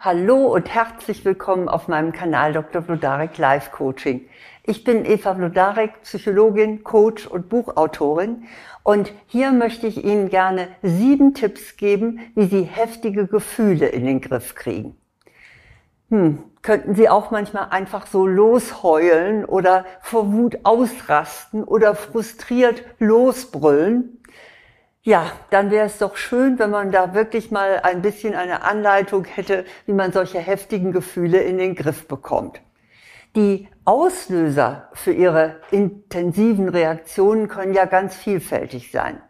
Hallo und herzlich willkommen auf meinem Kanal Dr. Vlodarek Life Coaching. Ich bin Eva Vlodarek, Psychologin, Coach und Buchautorin und hier möchte ich Ihnen gerne sieben Tipps geben, wie Sie heftige Gefühle in den Griff kriegen. Hm, könnten Sie auch manchmal einfach so losheulen oder vor Wut ausrasten oder frustriert losbrüllen? Ja, dann wäre es doch schön, wenn man da wirklich mal ein bisschen eine Anleitung hätte, wie man solche heftigen Gefühle in den Griff bekommt. Die Auslöser für ihre intensiven Reaktionen können ja ganz vielfältig sein.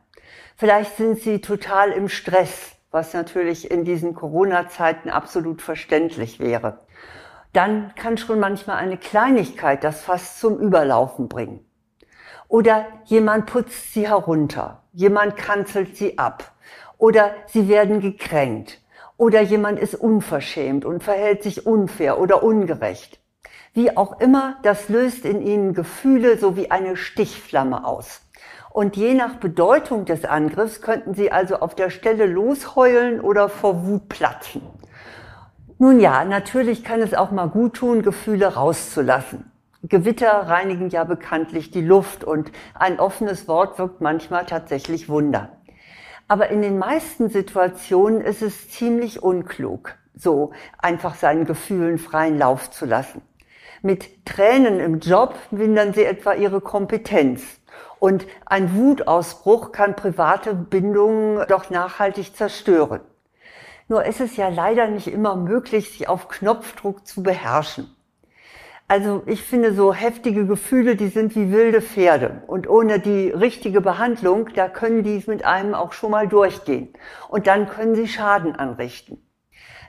Vielleicht sind sie total im Stress, was natürlich in diesen Corona-Zeiten absolut verständlich wäre. Dann kann schon manchmal eine Kleinigkeit das fast zum Überlaufen bringen. Oder jemand putzt sie herunter, jemand kanzelt sie ab oder sie werden gekränkt oder jemand ist unverschämt und verhält sich unfair oder ungerecht. Wie auch immer, das löst in ihnen Gefühle so wie eine Stichflamme aus. Und je nach Bedeutung des Angriffs könnten sie also auf der Stelle losheulen oder vor Wut platzen. Nun ja, natürlich kann es auch mal gut tun, Gefühle rauszulassen. Gewitter reinigen ja bekanntlich die Luft und ein offenes Wort wirkt manchmal tatsächlich Wunder. Aber in den meisten Situationen ist es ziemlich unklug, so einfach seinen Gefühlen freien Lauf zu lassen. Mit Tränen im Job mindern sie etwa ihre Kompetenz. Und ein Wutausbruch kann private Bindungen doch nachhaltig zerstören. Nur ist es ja leider nicht immer möglich, sich auf Knopfdruck zu beherrschen. Also ich finde so heftige Gefühle, die sind wie wilde Pferde. Und ohne die richtige Behandlung, da können die mit einem auch schon mal durchgehen. Und dann können sie Schaden anrichten.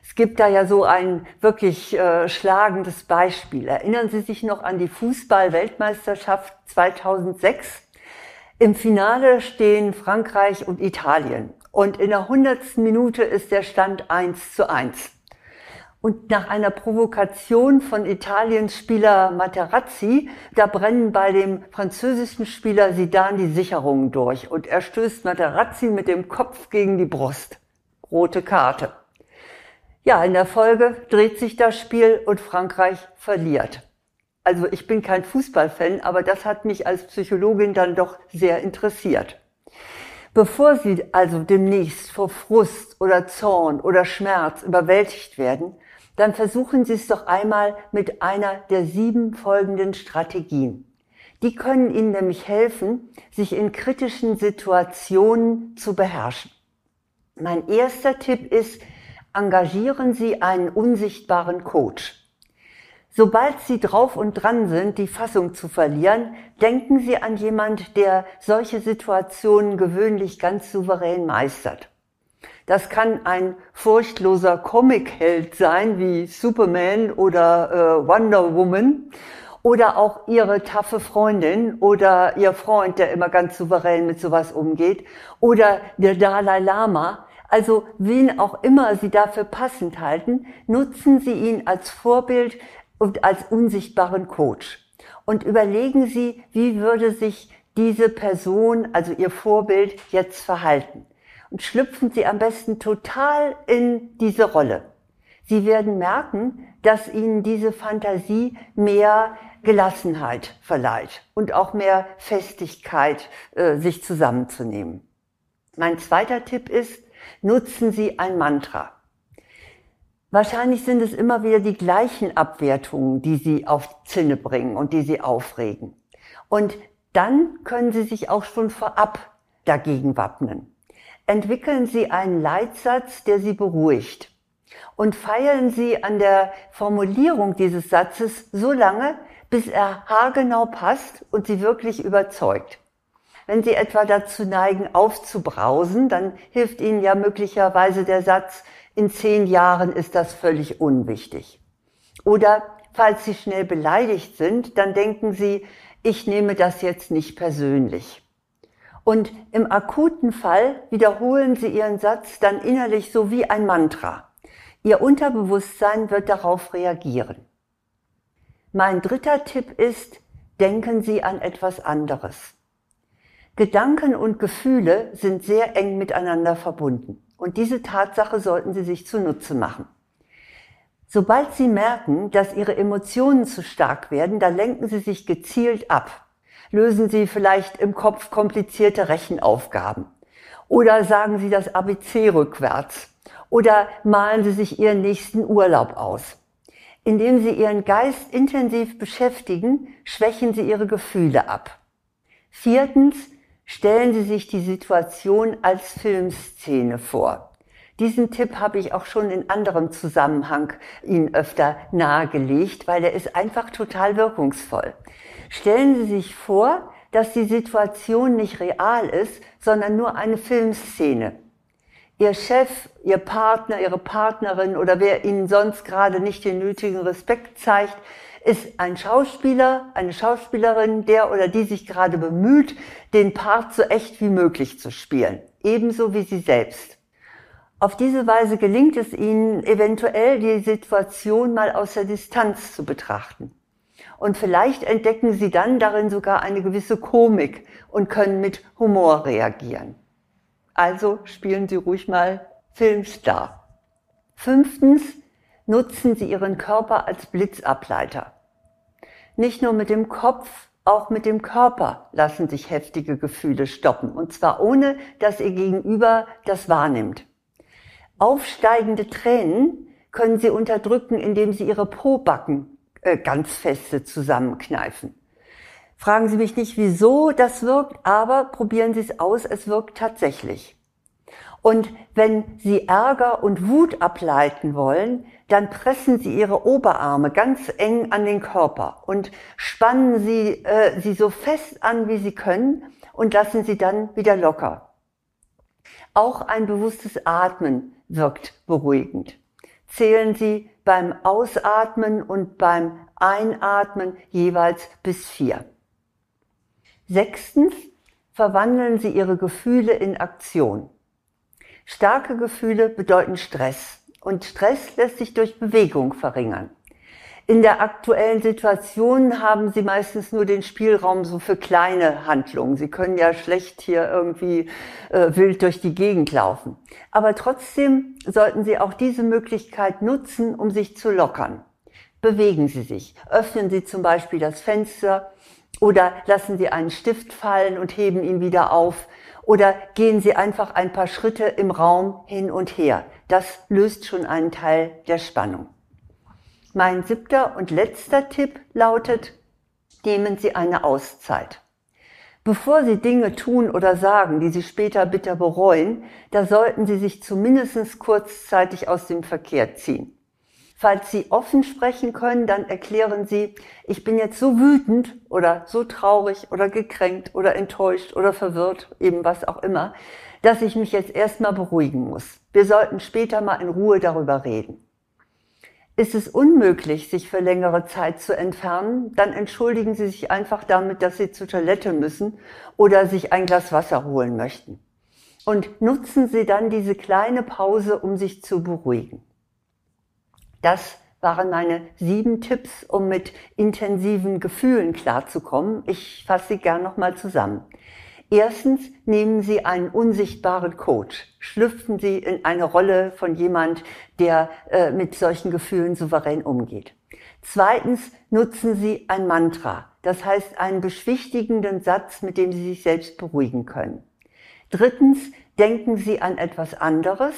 Es gibt da ja so ein wirklich äh, schlagendes Beispiel. Erinnern Sie sich noch an die Fußball-Weltmeisterschaft 2006? Im Finale stehen Frankreich und Italien. Und in der hundertsten Minute ist der Stand 1 zu 1. Und nach einer Provokation von Italiens Spieler Materazzi, da brennen bei dem französischen Spieler Sidan die Sicherungen durch und er stößt Materazzi mit dem Kopf gegen die Brust. Rote Karte. Ja, in der Folge dreht sich das Spiel und Frankreich verliert. Also ich bin kein Fußballfan, aber das hat mich als Psychologin dann doch sehr interessiert. Bevor Sie also demnächst vor Frust oder Zorn oder Schmerz überwältigt werden, dann versuchen Sie es doch einmal mit einer der sieben folgenden Strategien. Die können Ihnen nämlich helfen, sich in kritischen Situationen zu beherrschen. Mein erster Tipp ist, engagieren Sie einen unsichtbaren Coach. Sobald Sie drauf und dran sind, die Fassung zu verlieren, denken Sie an jemand, der solche Situationen gewöhnlich ganz souverän meistert. Das kann ein furchtloser Comicheld sein wie Superman oder äh, Wonder Woman oder auch ihre taffe Freundin oder ihr Freund, der immer ganz souverän mit sowas umgeht oder der Dalai Lama. Also wen auch immer Sie dafür passend halten, nutzen Sie ihn als Vorbild und als unsichtbaren Coach. Und überlegen Sie, wie würde sich diese Person, also Ihr Vorbild, jetzt verhalten und schlüpfen Sie am besten total in diese Rolle. Sie werden merken, dass Ihnen diese Fantasie mehr Gelassenheit verleiht und auch mehr Festigkeit, äh, sich zusammenzunehmen. Mein zweiter Tipp ist, nutzen Sie ein Mantra. Wahrscheinlich sind es immer wieder die gleichen Abwertungen, die Sie auf Zinne bringen und die Sie aufregen. Und dann können Sie sich auch schon vorab dagegen wappnen entwickeln Sie einen Leitsatz, der Sie beruhigt. Und feilen Sie an der Formulierung dieses Satzes so lange, bis er haargenau passt und Sie wirklich überzeugt. Wenn Sie etwa dazu neigen, aufzubrausen, dann hilft Ihnen ja möglicherweise der Satz, in zehn Jahren ist das völlig unwichtig. Oder falls Sie schnell beleidigt sind, dann denken Sie, ich nehme das jetzt nicht persönlich. Und im akuten Fall wiederholen Sie Ihren Satz dann innerlich so wie ein Mantra. Ihr Unterbewusstsein wird darauf reagieren. Mein dritter Tipp ist, denken Sie an etwas anderes. Gedanken und Gefühle sind sehr eng miteinander verbunden. Und diese Tatsache sollten Sie sich zunutze machen. Sobald Sie merken, dass Ihre Emotionen zu stark werden, dann lenken Sie sich gezielt ab. Lösen Sie vielleicht im Kopf komplizierte Rechenaufgaben. Oder sagen Sie das ABC rückwärts. Oder malen Sie sich Ihren nächsten Urlaub aus. Indem Sie Ihren Geist intensiv beschäftigen, schwächen Sie Ihre Gefühle ab. Viertens, stellen Sie sich die Situation als Filmszene vor. Diesen Tipp habe ich auch schon in anderem Zusammenhang Ihnen öfter nahegelegt, weil er ist einfach total wirkungsvoll. Stellen Sie sich vor, dass die Situation nicht real ist, sondern nur eine Filmszene. Ihr Chef, Ihr Partner, Ihre Partnerin oder wer Ihnen sonst gerade nicht den nötigen Respekt zeigt, ist ein Schauspieler, eine Schauspielerin, der oder die sich gerade bemüht, den Part so echt wie möglich zu spielen. Ebenso wie Sie selbst. Auf diese Weise gelingt es ihnen eventuell, die Situation mal aus der Distanz zu betrachten. Und vielleicht entdecken sie dann darin sogar eine gewisse Komik und können mit Humor reagieren. Also spielen Sie ruhig mal Filmstar. Fünftens, nutzen Sie Ihren Körper als Blitzableiter. Nicht nur mit dem Kopf, auch mit dem Körper lassen sich heftige Gefühle stoppen. Und zwar ohne, dass Ihr Gegenüber das wahrnimmt. Aufsteigende Tränen können Sie unterdrücken, indem Sie Ihre Pobacken äh, ganz feste zusammenkneifen. Fragen Sie mich nicht, wieso das wirkt, aber probieren Sie es aus, es wirkt tatsächlich. Und wenn Sie Ärger und Wut ableiten wollen, dann pressen Sie Ihre Oberarme ganz eng an den Körper und spannen Sie äh, sie so fest an, wie Sie können und lassen Sie dann wieder locker. Auch ein bewusstes Atmen wirkt beruhigend. Zählen Sie beim Ausatmen und beim Einatmen jeweils bis vier. Sechstens, verwandeln Sie Ihre Gefühle in Aktion. Starke Gefühle bedeuten Stress und Stress lässt sich durch Bewegung verringern. In der aktuellen Situation haben Sie meistens nur den Spielraum so für kleine Handlungen. Sie können ja schlecht hier irgendwie äh, wild durch die Gegend laufen. Aber trotzdem sollten Sie auch diese Möglichkeit nutzen, um sich zu lockern. Bewegen Sie sich. Öffnen Sie zum Beispiel das Fenster oder lassen Sie einen Stift fallen und heben ihn wieder auf. Oder gehen Sie einfach ein paar Schritte im Raum hin und her. Das löst schon einen Teil der Spannung. Mein siebter und letzter Tipp lautet, nehmen Sie eine Auszeit. Bevor Sie Dinge tun oder sagen, die Sie später bitter bereuen, da sollten Sie sich zumindest kurzzeitig aus dem Verkehr ziehen. Falls Sie offen sprechen können, dann erklären Sie, ich bin jetzt so wütend oder so traurig oder gekränkt oder enttäuscht oder verwirrt, eben was auch immer, dass ich mich jetzt erstmal beruhigen muss. Wir sollten später mal in Ruhe darüber reden. Ist es unmöglich, sich für längere Zeit zu entfernen, dann entschuldigen Sie sich einfach damit, dass Sie zur Toilette müssen oder sich ein Glas Wasser holen möchten. Und nutzen Sie dann diese kleine Pause, um sich zu beruhigen. Das waren meine sieben Tipps, um mit intensiven Gefühlen klarzukommen. Ich fasse sie gern nochmal zusammen. Erstens nehmen Sie einen unsichtbaren Coach. Schlüpfen Sie in eine Rolle von jemand, der äh, mit solchen Gefühlen souverän umgeht. Zweitens nutzen Sie ein Mantra. Das heißt einen beschwichtigenden Satz, mit dem Sie sich selbst beruhigen können. Drittens denken Sie an etwas anderes.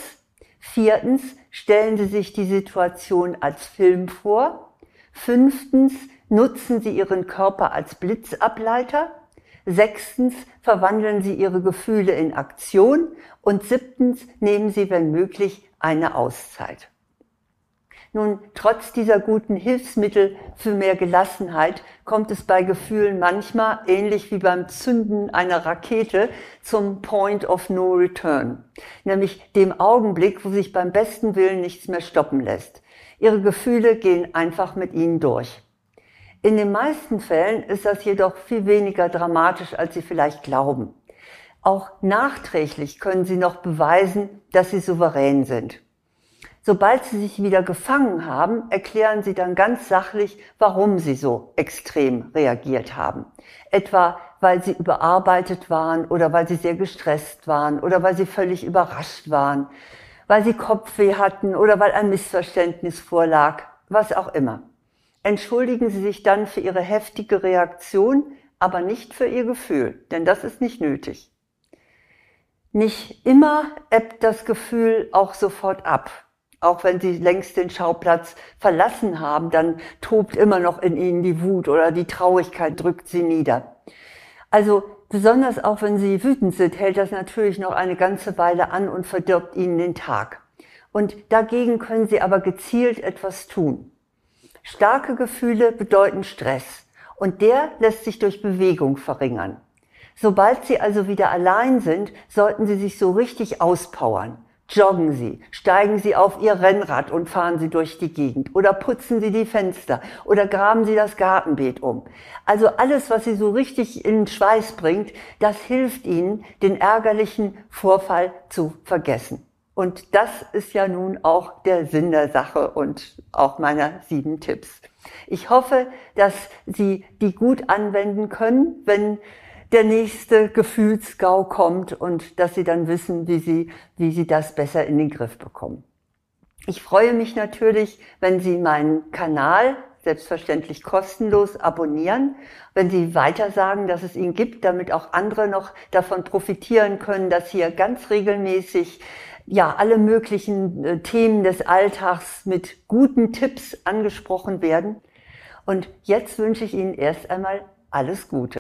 Viertens stellen Sie sich die Situation als Film vor. Fünftens nutzen Sie Ihren Körper als Blitzableiter. Sechstens verwandeln Sie Ihre Gefühle in Aktion. Und siebtens nehmen Sie, wenn möglich, eine Auszeit. Nun, trotz dieser guten Hilfsmittel für mehr Gelassenheit kommt es bei Gefühlen manchmal, ähnlich wie beim Zünden einer Rakete, zum Point of No Return, nämlich dem Augenblick, wo sich beim besten Willen nichts mehr stoppen lässt. Ihre Gefühle gehen einfach mit Ihnen durch. In den meisten Fällen ist das jedoch viel weniger dramatisch, als Sie vielleicht glauben. Auch nachträglich können Sie noch beweisen, dass Sie souverän sind. Sobald Sie sich wieder gefangen haben, erklären Sie dann ganz sachlich, warum Sie so extrem reagiert haben. Etwa, weil Sie überarbeitet waren oder weil Sie sehr gestresst waren oder weil Sie völlig überrascht waren weil sie Kopfweh hatten oder weil ein Missverständnis vorlag, was auch immer. Entschuldigen Sie sich dann für Ihre heftige Reaktion, aber nicht für Ihr Gefühl, denn das ist nicht nötig. Nicht immer ebbt das Gefühl auch sofort ab. Auch wenn Sie längst den Schauplatz verlassen haben, dann tobt immer noch in Ihnen die Wut oder die Traurigkeit drückt Sie nieder. Also besonders auch wenn Sie wütend sind, hält das natürlich noch eine ganze Weile an und verdirbt Ihnen den Tag. Und dagegen können Sie aber gezielt etwas tun. Starke Gefühle bedeuten Stress und der lässt sich durch Bewegung verringern. Sobald Sie also wieder allein sind, sollten Sie sich so richtig auspowern. Joggen Sie, steigen Sie auf Ihr Rennrad und fahren Sie durch die Gegend oder putzen Sie die Fenster oder graben Sie das Gartenbeet um. Also alles, was Sie so richtig in Schweiß bringt, das hilft Ihnen, den ärgerlichen Vorfall zu vergessen. Und das ist ja nun auch der Sinn der Sache und auch meiner sieben Tipps. Ich hoffe, dass Sie die gut anwenden können, wenn der nächste Gefühlsgau kommt und dass Sie dann wissen, wie Sie, wie Sie das besser in den Griff bekommen. Ich freue mich natürlich, wenn Sie meinen Kanal selbstverständlich kostenlos abonnieren, wenn Sie weiter sagen, dass es ihn gibt, damit auch andere noch davon profitieren können, dass hier ganz regelmäßig ja alle möglichen äh, Themen des Alltags mit guten Tipps angesprochen werden. Und jetzt wünsche ich Ihnen erst einmal alles Gute.